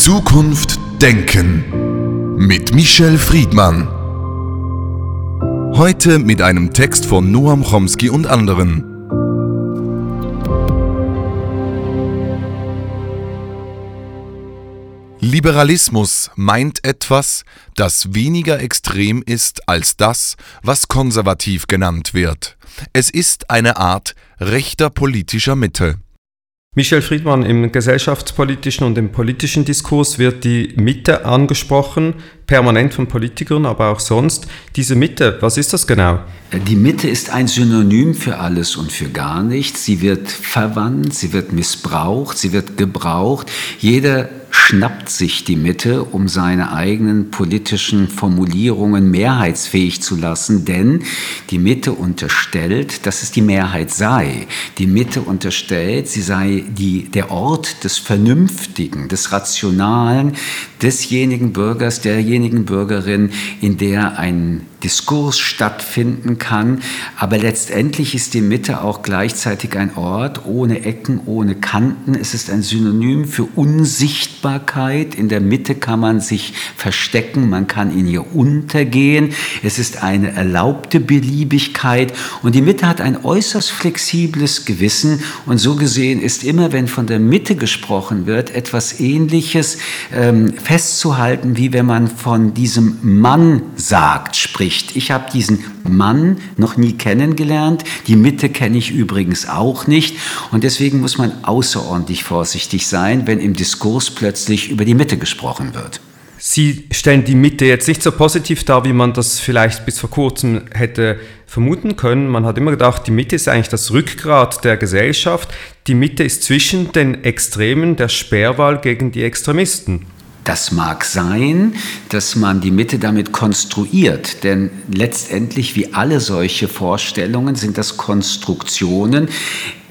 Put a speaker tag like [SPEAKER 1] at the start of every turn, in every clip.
[SPEAKER 1] Zukunft denken mit Michel Friedmann. Heute mit einem Text von Noam Chomsky und anderen. Liberalismus meint etwas, das weniger extrem ist als das, was konservativ genannt wird. Es ist eine Art rechter politischer Mitte.
[SPEAKER 2] Michel Friedmann, im gesellschaftspolitischen und im politischen Diskurs wird die Mitte angesprochen, permanent von Politikern, aber auch sonst. Diese Mitte, was ist das genau?
[SPEAKER 3] Die Mitte ist ein Synonym für alles und für gar nichts. Sie wird verwandt, sie wird missbraucht, sie wird gebraucht. Jeder schnappt sich die Mitte, um seine eigenen politischen Formulierungen mehrheitsfähig zu lassen, denn die Mitte unterstellt, dass es die Mehrheit sei. Die Mitte unterstellt, sie sei die, der Ort des Vernünftigen, des Rationalen, desjenigen Bürgers, derjenigen Bürgerin, in der ein Diskurs stattfinden kann. Aber letztendlich ist die Mitte auch gleichzeitig ein Ort ohne Ecken, ohne Kanten. Es ist ein Synonym für Unsichtbarkeit. In der Mitte kann man sich verstecken, man kann in ihr untergehen. Es ist eine erlaubte Beliebigkeit. Und die Mitte hat ein äußerst flexibles Gewissen. Und so gesehen ist immer, wenn von der Mitte gesprochen wird, etwas Ähnliches ähm, festzuhalten, wie wenn man von diesem Mann sagt, spricht spricht. Ich habe diesen Mann noch nie kennengelernt. Die Mitte kenne ich übrigens auch nicht. Und deswegen muss man außerordentlich vorsichtig sein, wenn im Diskurs plötzlich über die Mitte gesprochen wird.
[SPEAKER 2] Sie stellen die Mitte jetzt nicht so positiv dar, wie man das vielleicht bis vor kurzem hätte vermuten können. Man hat immer gedacht, die Mitte ist eigentlich das Rückgrat der Gesellschaft. Die Mitte ist zwischen den Extremen der Sperrwahl gegen die Extremisten.
[SPEAKER 3] Das mag sein, dass man die Mitte damit konstruiert, denn letztendlich wie alle solche Vorstellungen sind das Konstruktionen,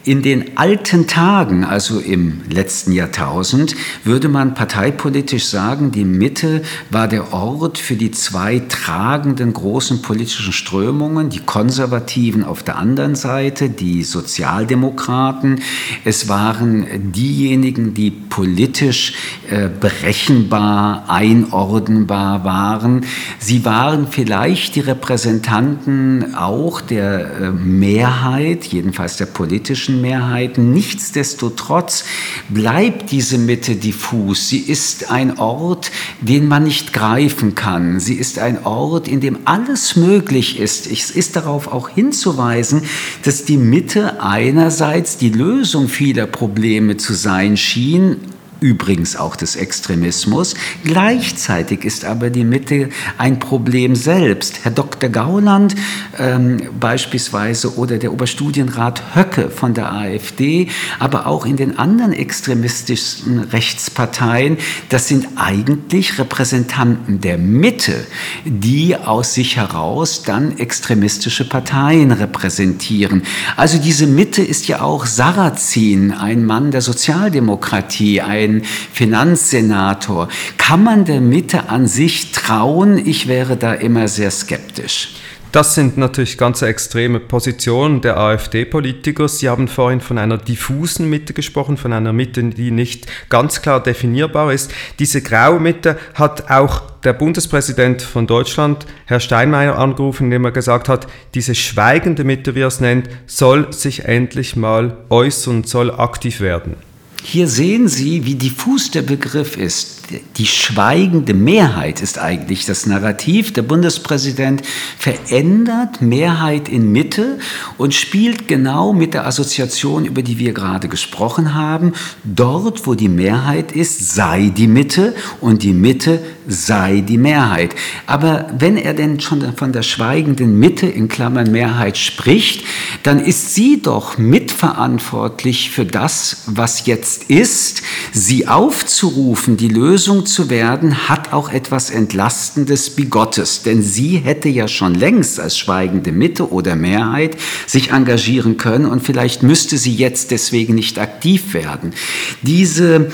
[SPEAKER 3] in den alten Tagen, also im letzten Jahrtausend, würde man parteipolitisch sagen, die Mitte war der Ort für die zwei tragenden großen politischen Strömungen, die Konservativen auf der anderen Seite, die Sozialdemokraten. Es waren diejenigen, die politisch äh, berechenbar, einordnbar waren. Sie waren vielleicht die Repräsentanten auch der äh, Mehrheit, jedenfalls der politischen politischen Mehrheiten. Nichtsdestotrotz bleibt diese Mitte diffus. Sie ist ein Ort, den man nicht greifen kann. Sie ist ein Ort, in dem alles möglich ist. Es ist darauf auch hinzuweisen, dass die Mitte einerseits die Lösung vieler Probleme zu sein schien, übrigens auch des Extremismus. Gleichzeitig ist aber die Mitte ein Problem selbst. Herr Dr. Gauland ähm, beispielsweise oder der Oberstudienrat Höcke von der AfD, aber auch in den anderen extremistischen Rechtsparteien, das sind eigentlich Repräsentanten der Mitte, die aus sich heraus dann extremistische Parteien repräsentieren. Also diese Mitte ist ja auch Sarrazin, ein Mann der Sozialdemokratie, ein ein Finanzsenator. Kann man der Mitte an sich trauen? Ich wäre da immer sehr skeptisch.
[SPEAKER 2] Das sind natürlich ganz extreme Positionen der AfD-Politiker. Sie haben vorhin von einer diffusen Mitte gesprochen, von einer Mitte, die nicht ganz klar definierbar ist. Diese graue Mitte hat auch der Bundespräsident von Deutschland, Herr Steinmeier, angerufen, indem er gesagt hat, diese schweigende Mitte, wie er es nennt, soll sich endlich mal äußern, soll aktiv werden.
[SPEAKER 3] Hier sehen Sie, wie diffus der Begriff ist. Die schweigende Mehrheit ist eigentlich das Narrativ. Der Bundespräsident verändert Mehrheit in Mitte und spielt genau mit der Assoziation, über die wir gerade gesprochen haben. Dort, wo die Mehrheit ist, sei die Mitte und die Mitte sei die Mehrheit. Aber wenn er denn schon von der schweigenden Mitte in Klammern Mehrheit spricht, dann ist sie doch mitverantwortlich für das, was jetzt ist. Sie aufzurufen, die Lösung zu werden, hat auch etwas Entlastendes Bigottes, denn sie hätte ja schon längst als schweigende Mitte oder Mehrheit sich engagieren können und vielleicht müsste sie jetzt deswegen nicht aktiv werden. Diese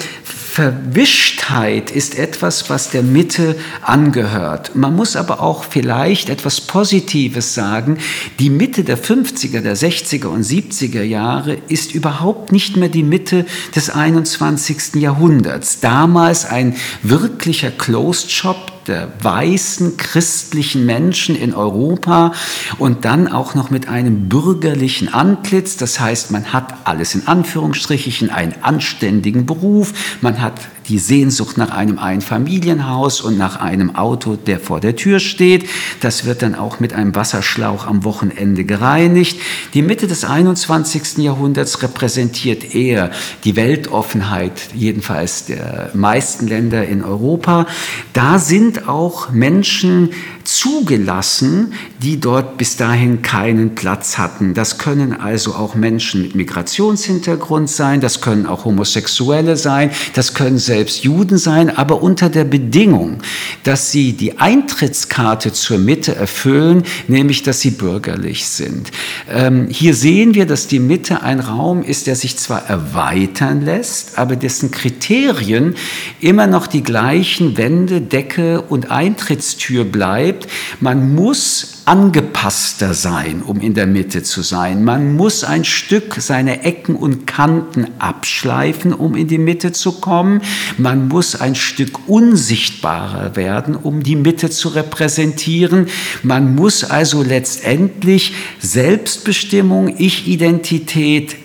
[SPEAKER 3] Verwischtheit ist etwas, was der Mitte angehört. Man muss aber auch vielleicht etwas Positives sagen. Die Mitte der 50er, der 60er und 70er Jahre ist überhaupt nicht mehr die Mitte des 21. Jahrhunderts. Damals ein wirklicher Closed Shop, der weißen christlichen Menschen in Europa und dann auch noch mit einem bürgerlichen Antlitz. Das heißt, man hat alles in Anführungsstrichen, einen anständigen Beruf, man hat die Sehnsucht nach einem Einfamilienhaus und nach einem Auto, der vor der Tür steht. Das wird dann auch mit einem Wasserschlauch am Wochenende gereinigt. Die Mitte des 21. Jahrhunderts repräsentiert eher die Weltoffenheit, jedenfalls der meisten Länder in Europa. Da sind auch Menschen zugelassen, die dort bis dahin keinen Platz hatten. Das können also auch Menschen mit Migrationshintergrund sein, das können auch Homosexuelle sein, das können selbst Juden sein, aber unter der Bedingung, dass sie die Eintrittskarte zur Mitte erfüllen, nämlich dass sie bürgerlich sind. Ähm, hier sehen wir, dass die Mitte ein Raum ist, der sich zwar erweitern lässt, aber dessen Kriterien immer noch die gleichen Wände, Decke und Eintrittstür bleibt. Man muss angepasster sein, um in der Mitte zu sein. Man muss ein Stück seine Ecken und Kanten abschleifen, um in die Mitte zu kommen. Man muss ein Stück unsichtbarer werden, um die Mitte zu repräsentieren. Man muss also letztendlich Selbstbestimmung, Ich-Identität,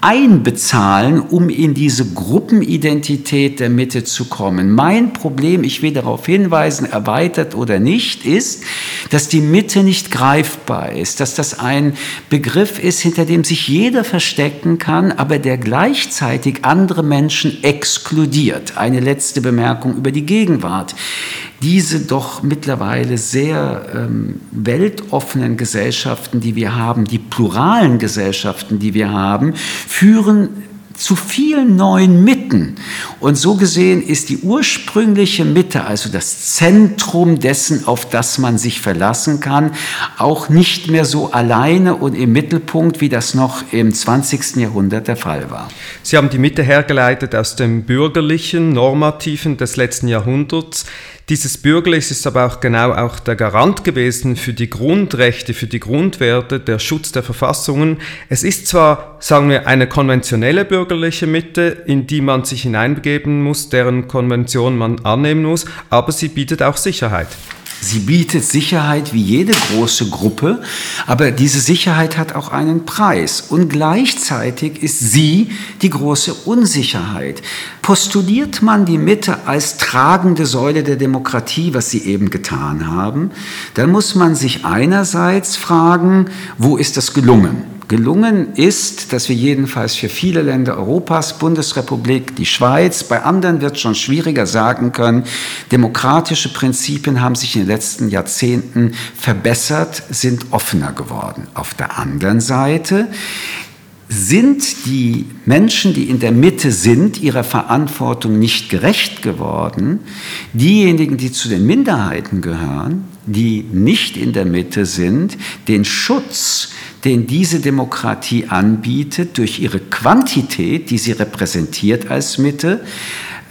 [SPEAKER 3] einbezahlen, um in diese Gruppenidentität der Mitte zu kommen. Mein Problem, ich will darauf hinweisen, erweitert oder nicht, ist, dass die Mitte nicht greifbar ist, dass das ein Begriff ist, hinter dem sich jeder verstecken kann, aber der gleichzeitig andere Menschen exkludiert. Eine letzte Bemerkung über die Gegenwart diese doch mittlerweile sehr ähm, weltoffenen Gesellschaften, die wir haben, die pluralen Gesellschaften, die wir haben, führen zu vielen neuen Mitten. Und so gesehen ist die ursprüngliche Mitte, also das Zentrum dessen, auf das man sich verlassen kann, auch nicht mehr so alleine und im Mittelpunkt, wie das noch im 20. Jahrhundert der Fall war.
[SPEAKER 2] Sie haben die Mitte hergeleitet aus dem bürgerlichen, normativen des letzten Jahrhunderts. Dieses Bürgerliche ist aber auch genau auch der Garant gewesen für die Grundrechte, für die Grundwerte, der Schutz der Verfassungen. Es ist zwar, sagen wir, eine konventionelle bürgerliche Mitte, in die man sich hineinbegeben muss, deren Konvention man annehmen muss, aber sie bietet auch Sicherheit.
[SPEAKER 3] Sie bietet Sicherheit wie jede große Gruppe, aber diese Sicherheit hat auch einen Preis. Und gleichzeitig ist sie die große Unsicherheit. Postuliert man die Mitte als tragende Säule der Demokratie, was sie eben getan haben, dann muss man sich einerseits fragen, wo ist das gelungen? Gelungen ist, dass wir jedenfalls für viele Länder Europas, Bundesrepublik, die Schweiz, bei anderen wird es schon schwieriger sagen können, demokratische Prinzipien haben sich in den letzten Jahrzehnten verbessert, sind offener geworden. Auf der anderen Seite sind die Menschen, die in der Mitte sind, ihrer Verantwortung nicht gerecht geworden. Diejenigen, die zu den Minderheiten gehören, die nicht in der Mitte sind, den Schutz den diese Demokratie anbietet, durch ihre Quantität, die sie repräsentiert als Mitte,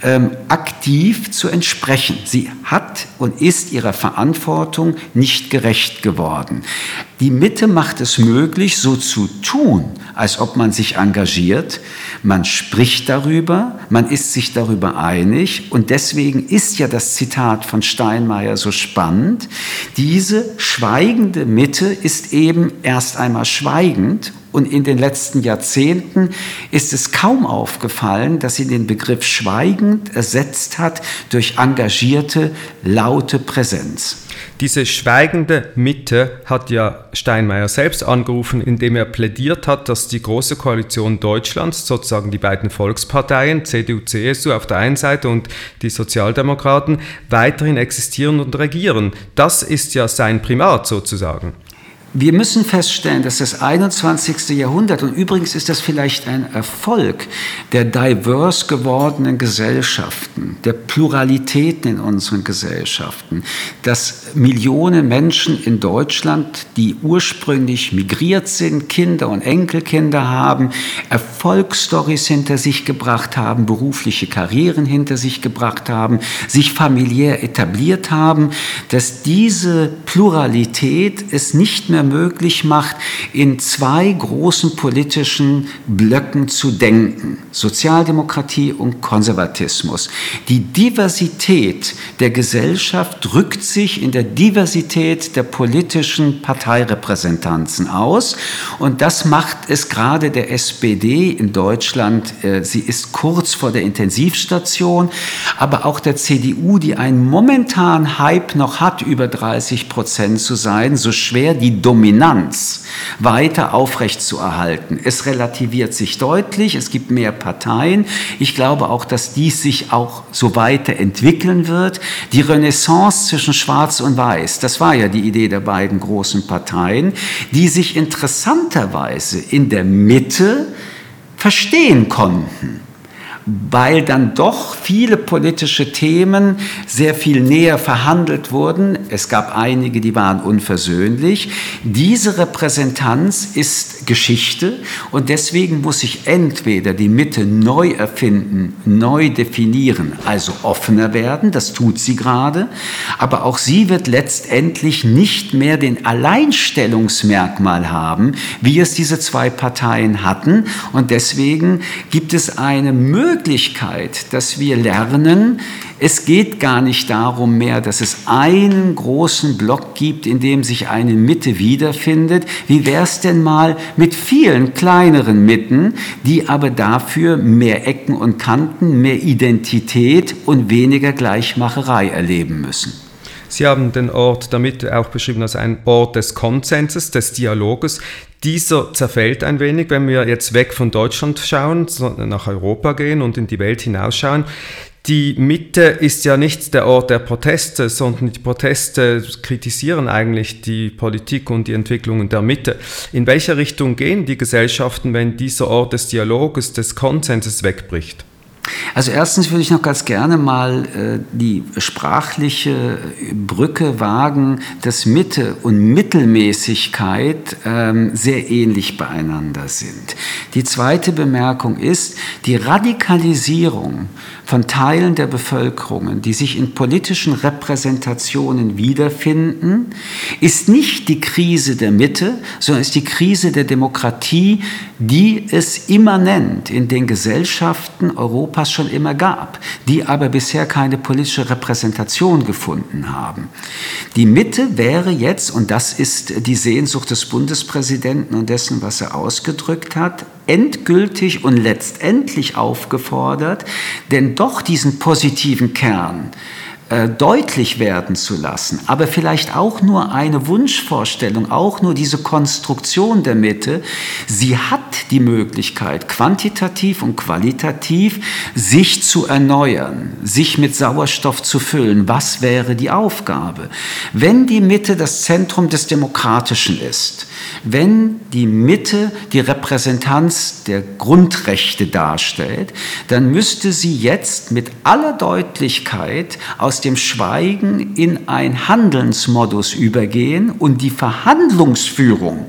[SPEAKER 3] ähm, aktiv zu entsprechen. Sie hat und ist ihrer Verantwortung nicht gerecht geworden. Die Mitte macht es möglich, so zu tun, als ob man sich engagiert. Man spricht darüber, man ist sich darüber einig und deswegen ist ja das Zitat von Steinmeier so spannend. Diese schweigende Mitte ist eben erst einmal schweigend und in den letzten Jahrzehnten ist es kaum aufgefallen, dass sie den Begriff schweigend ersetzt hat durch engagierte, laute Präsenz.
[SPEAKER 2] Diese schweigende Mitte hat ja Steinmeier selbst angerufen, indem er plädiert hat, dass die Große Koalition Deutschlands, sozusagen die beiden Volksparteien, CDU, CSU auf der einen Seite und die Sozialdemokraten, weiterhin existieren und regieren. Das ist ja sein Primat sozusagen.
[SPEAKER 3] Wir müssen feststellen, dass das 21. Jahrhundert, und übrigens ist das vielleicht ein Erfolg der divers gewordenen Gesellschaften, der Pluralitäten in unseren Gesellschaften, dass Millionen Menschen in Deutschland, die ursprünglich migriert sind, Kinder und Enkelkinder haben, Erfolgsstories hinter sich gebracht haben, berufliche Karrieren hinter sich gebracht haben, sich familiär etabliert haben, dass diese Pluralität es nicht mehr mehr möglich macht, in zwei großen politischen Blöcken zu denken, Sozialdemokratie und Konservatismus. Die Diversität der Gesellschaft drückt sich in der Diversität der politischen Parteirepräsentanzen aus und das macht es gerade der SPD in Deutschland, äh, sie ist kurz vor der Intensivstation, aber auch der CDU, die einen momentanen Hype noch hat, über 30 Prozent zu sein, so schwer die Dominanz weiter aufrechtzuerhalten. Es relativiert sich deutlich, es gibt mehr Parteien. Ich glaube auch, dass dies sich auch so weiterentwickeln wird. Die Renaissance zwischen Schwarz und Weiß, das war ja die Idee der beiden großen Parteien, die sich interessanterweise in der Mitte verstehen konnten weil dann doch viele politische Themen sehr viel näher verhandelt wurden. Es gab einige, die waren unversöhnlich. Diese Repräsentanz ist Geschichte. Und deswegen muss sich entweder die Mitte neu erfinden, neu definieren, also offener werden, das tut sie gerade, aber auch sie wird letztendlich nicht mehr den Alleinstellungsmerkmal haben, wie es diese zwei Parteien hatten. Und deswegen gibt es eine Möglichkeit, dass wir lernen, es geht gar nicht darum mehr, dass es einen großen Block gibt, in dem sich eine Mitte wiederfindet. Wie wäre es denn mal mit vielen kleineren Mitten, die aber dafür mehr Ecken und Kanten, mehr Identität und weniger Gleichmacherei erleben müssen?
[SPEAKER 2] Sie haben den Ort damit auch beschrieben als ein Ort des Konsenses, des Dialoges. Dieser zerfällt ein wenig, wenn wir jetzt weg von Deutschland schauen, nach Europa gehen und in die Welt hinausschauen. Die Mitte ist ja nicht der Ort der Proteste, sondern die Proteste kritisieren eigentlich die Politik und die Entwicklungen der Mitte. In welche Richtung gehen die Gesellschaften, wenn dieser Ort des Dialoges, des Konsenses wegbricht?
[SPEAKER 3] Also erstens würde ich noch ganz gerne mal äh, die sprachliche Brücke wagen, dass Mitte und Mittelmäßigkeit ähm, sehr ähnlich beieinander sind. Die zweite Bemerkung ist, die Radikalisierung von Teilen der Bevölkerung, die sich in politischen Repräsentationen wiederfinden, ist nicht die Krise der Mitte, sondern ist die Krise der Demokratie, die es immanent in den Gesellschaften Europas schon immer gab, die aber bisher keine politische Repräsentation gefunden haben. Die Mitte wäre jetzt, und das ist die Sehnsucht des Bundespräsidenten und dessen, was er ausgedrückt hat, endgültig und letztendlich aufgefordert, denn doch diesen positiven Kern äh, deutlich werden zu lassen, aber vielleicht auch nur eine Wunschvorstellung, auch nur diese Konstruktion der Mitte, sie hat die Möglichkeit, quantitativ und qualitativ sich zu erneuern, sich mit Sauerstoff zu füllen. Was wäre die Aufgabe? Wenn die Mitte das Zentrum des Demokratischen ist, wenn die Mitte die Repräsentanz der Grundrechte darstellt, dann müsste sie jetzt mit aller Deutlichkeit aus dem Schweigen in ein Handelsmodus übergehen und die Verhandlungsführung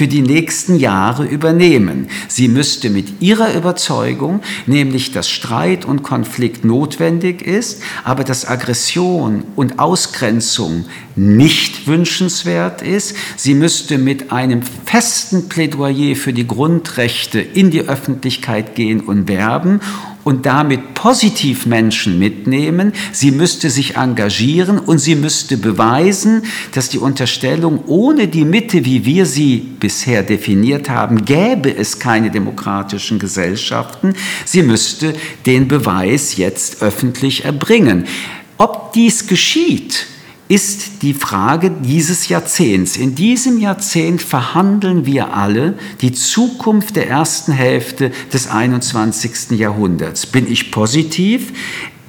[SPEAKER 3] für die nächsten Jahre übernehmen. Sie müsste mit ihrer Überzeugung, nämlich dass Streit und Konflikt notwendig ist, aber dass Aggression und Ausgrenzung nicht wünschenswert ist. Sie müsste mit einem festen Plädoyer für die Grundrechte in die Öffentlichkeit gehen und werben und damit positiv Menschen mitnehmen. Sie müsste sich engagieren und sie müsste beweisen, dass die Unterstellung, ohne die Mitte, wie wir sie bisher definiert haben, gäbe es keine demokratischen Gesellschaften. Sie müsste den Beweis jetzt öffentlich erbringen. Ob dies geschieht, ist die Frage dieses Jahrzehnts. In diesem Jahrzehnt verhandeln wir alle die Zukunft der ersten Hälfte des 21. Jahrhunderts. Bin ich positiv?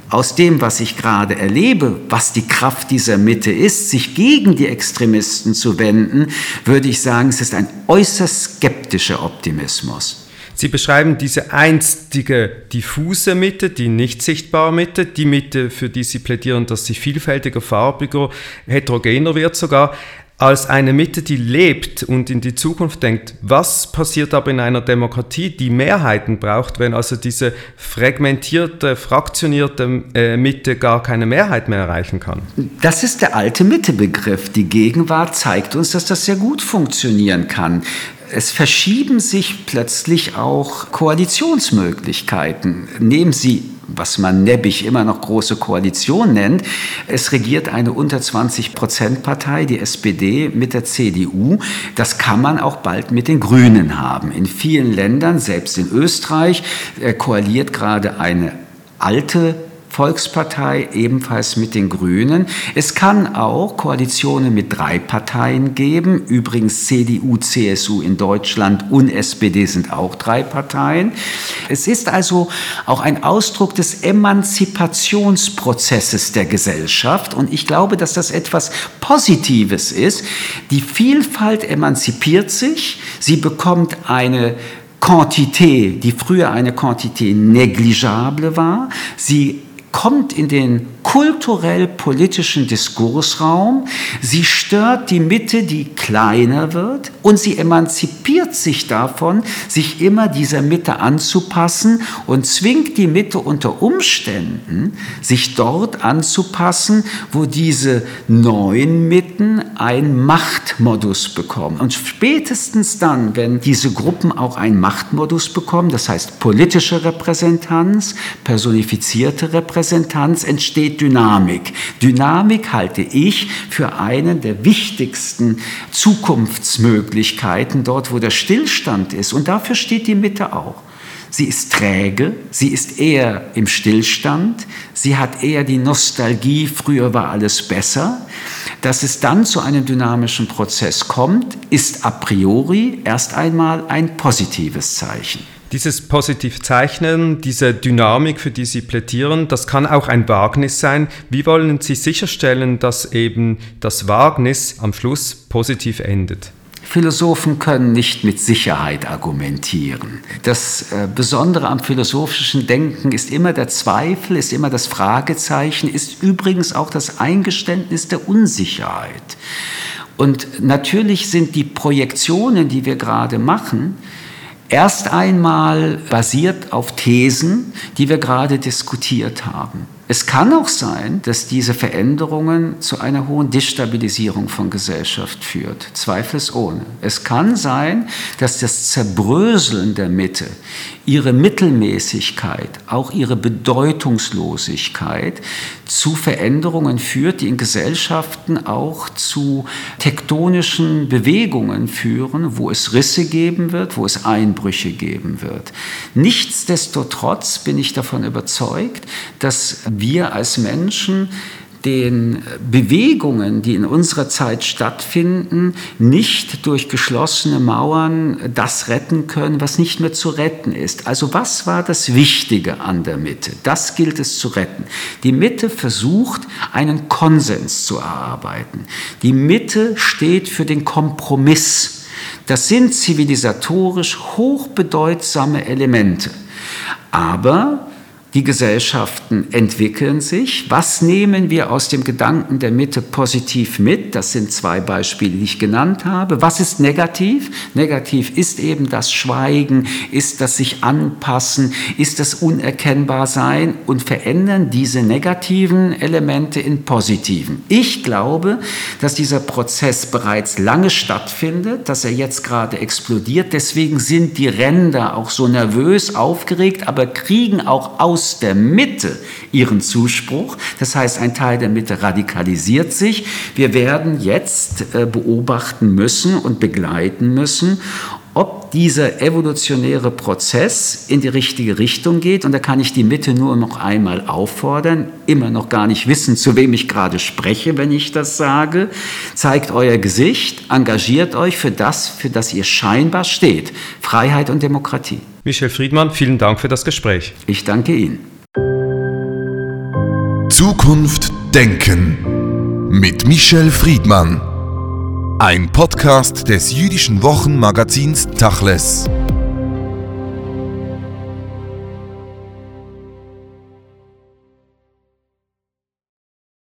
[SPEAKER 3] aus dem, was ich gerade erlebe, was die Kraft dieser Mitte ist, sich gegen die Extremisten zu wenden, würde ich sagen, es ist ein äußerst skeptischer Optimismus.
[SPEAKER 2] Sie beschreiben diese einstige diffuse Mitte, die nicht sichtbare Mitte, die Mitte, für die Sie plädieren, dass sie vielfältiger, farbiger, heterogener wird sogar als eine Mitte, die lebt und in die Zukunft denkt. Was passiert aber in einer Demokratie, die Mehrheiten braucht, wenn also diese fragmentierte, fraktionierte äh, Mitte gar keine Mehrheit mehr erreichen kann?
[SPEAKER 3] Das ist der alte Mittebegriff. Die Gegenwart zeigt uns, dass das sehr gut funktionieren kann es verschieben sich plötzlich auch Koalitionsmöglichkeiten. Nehmen Sie was man neppig immer noch große Koalition nennt. Es regiert eine unter 20 Prozent Partei, die SPD, mit der CDU. Das kann man auch bald mit den Grünen haben. In vielen Ländern, selbst in Österreich, äh, koaliert gerade eine alte Volkspartei ebenfalls mit den Grünen. Es kann auch Koalitionen mit drei Parteien geben. Übrigens CDU, CSU in Deutschland und SPD sind auch drei Parteien. Es ist also auch ein Ausdruck des Emanzipationsprozesses der Gesellschaft. Und ich glaube, dass das etwas Positives ist. Die Vielfalt emanzipiert sich. Sie bekommt eine Quantität, die früher eine Quantität negligible war. Sie kommt in den kulturell-politischen Diskursraum, sie stört die Mitte, die kleiner wird und sie emanzipiert sich davon, sich immer dieser Mitte anzupassen und zwingt die Mitte unter Umständen, sich dort anzupassen, wo diese neuen Mitten einen Machtmodus bekommen. Und spätestens dann, wenn diese Gruppen auch einen Machtmodus bekommen, das heißt politische Repräsentanz, personifizierte Repräsentanz, entsteht entsteht Dynamik. Dynamik halte ich für einen der wichtigsten Zukunftsmöglichkeiten dort, wo der Stillstand ist. Und dafür steht die Mitte auch. Sie ist träge, sie ist eher im Stillstand, sie hat eher die Nostalgie, früher war alles besser. Dass es dann zu einem dynamischen Prozess kommt, ist a priori erst einmal ein positives Zeichen.
[SPEAKER 2] Dieses Positivzeichnen, diese Dynamik, für die Sie plädieren, das kann auch ein Wagnis sein. Wie wollen Sie sicherstellen, dass eben das Wagnis am Schluss positiv endet?
[SPEAKER 3] Philosophen können nicht mit Sicherheit argumentieren. Das äh, Besondere am philosophischen Denken ist immer der Zweifel, ist immer das Fragezeichen, ist übrigens auch das Eingeständnis der Unsicherheit. Und natürlich sind die Projektionen, die wir gerade machen, erst einmal basiert auf Thesen, die wir gerade diskutiert haben. Es kann auch sein, dass diese Veränderungen zu einer hohen Destabilisierung von Gesellschaft führt, zweifelsohne. Es kann sein, dass das Zerbröseln der Mitte, ihre Mittelmäßigkeit, auch ihre Bedeutungslosigkeit zu Veränderungen führt, die in Gesellschaften auch zu tektonischen Bewegungen führen, wo es Risse geben wird, wo es Einbrüche geben wird. Nichtsdestotrotz bin ich davon überzeugt, dass wir als Menschen den Bewegungen, die in unserer Zeit stattfinden, nicht durch geschlossene Mauern das retten können, was nicht mehr zu retten ist. Also was war das Wichtige an der Mitte? Das gilt es zu retten. Die Mitte versucht, einen Konsens zu erarbeiten. Die Mitte steht für den Kompromiss. Das sind zivilisatorisch hochbedeutsame Elemente. Aber die Gesellschaften entwickeln sich. Was nehmen wir aus dem Gedanken der Mitte positiv mit? Das sind zwei Beispiele, die ich genannt habe. Was ist negativ? Negativ ist eben das Schweigen, ist das sich anpassen, ist das unerkennbar sein und verändern diese negativen Elemente in positiven. Ich glaube, dass dieser Prozess bereits lange stattfindet, dass er jetzt gerade explodiert. Deswegen sind die Ränder auch so nervös, aufgeregt, aber kriegen auch aus aus der Mitte ihren Zuspruch. Das heißt, ein Teil der Mitte radikalisiert sich. Wir werden jetzt äh, beobachten müssen und begleiten müssen, ob dieser evolutionäre Prozess in die richtige Richtung geht. Und da kann ich die Mitte nur noch einmal auffordern, immer noch gar nicht wissen, zu wem ich gerade spreche, wenn ich das sage. Zeigt euer Gesicht, engagiert euch für das, für das ihr scheinbar steht. Freiheit und Demokratie.
[SPEAKER 2] Michel Friedmann, vielen Dank für das Gespräch.
[SPEAKER 3] Ich danke Ihnen.
[SPEAKER 1] Zukunft denken mit Michel Friedmann. Ein Podcast des jüdischen Wochenmagazins Tachles.